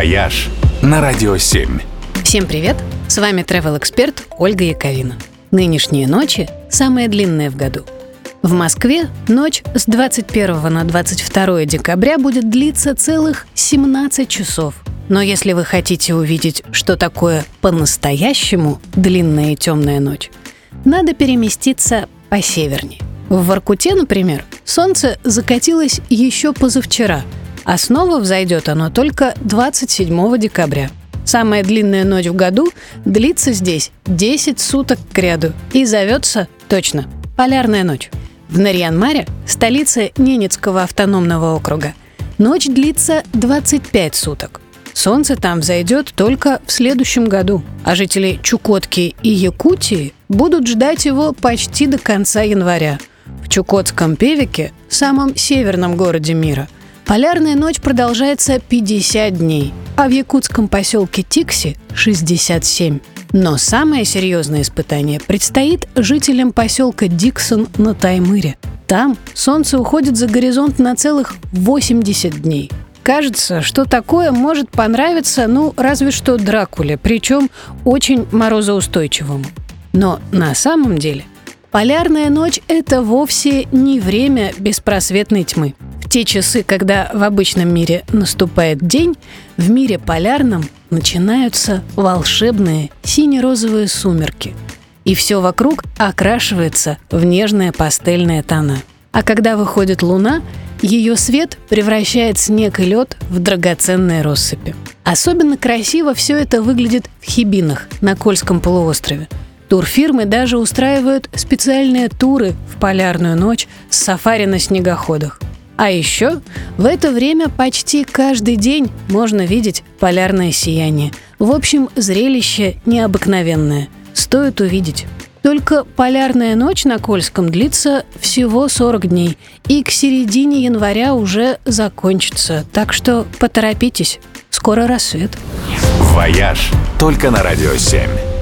«Вояж» на Радио 7. Всем привет! С вами travel эксперт Ольга Яковина. Нынешние ночи самые длинные в году. В Москве ночь с 21 на 22 декабря будет длиться целых 17 часов. Но если вы хотите увидеть, что такое по-настоящему длинная и темная ночь, надо переместиться посевернее. В Воркуте, например, солнце закатилось еще позавчера, а снова взойдет оно только 27 декабря. Самая длинная ночь в году длится здесь 10 суток к ряду и зовется, точно, Полярная ночь. В Нарьян-Маре, столице Ненецкого автономного округа, ночь длится 25 суток. Солнце там взойдет только в следующем году, а жители Чукотки и Якутии будут ждать его почти до конца января – Чукотском Певике, самом северном городе мира, полярная ночь продолжается 50 дней, а в якутском поселке Тикси – 67. Но самое серьезное испытание предстоит жителям поселка Диксон на Таймыре. Там солнце уходит за горизонт на целых 80 дней. Кажется, что такое может понравиться, ну, разве что Дракуле, причем очень морозоустойчивому. Но на самом деле Полярная ночь – это вовсе не время беспросветной тьмы. Те часы, когда в обычном мире наступает день, в мире полярном начинаются волшебные сине-розовые сумерки. И все вокруг окрашивается в нежные пастельные тона. А когда выходит луна, ее свет превращает снег и лед в драгоценные россыпи. Особенно красиво все это выглядит в Хибинах на Кольском полуострове – Турфирмы даже устраивают специальные туры в полярную ночь с сафари на снегоходах. А еще в это время почти каждый день можно видеть полярное сияние. В общем, зрелище необыкновенное. Стоит увидеть. Только полярная ночь на Кольском длится всего 40 дней, и к середине января уже закончится. Так что поторопитесь, скоро рассвет. «Вояж» только на «Радио 7».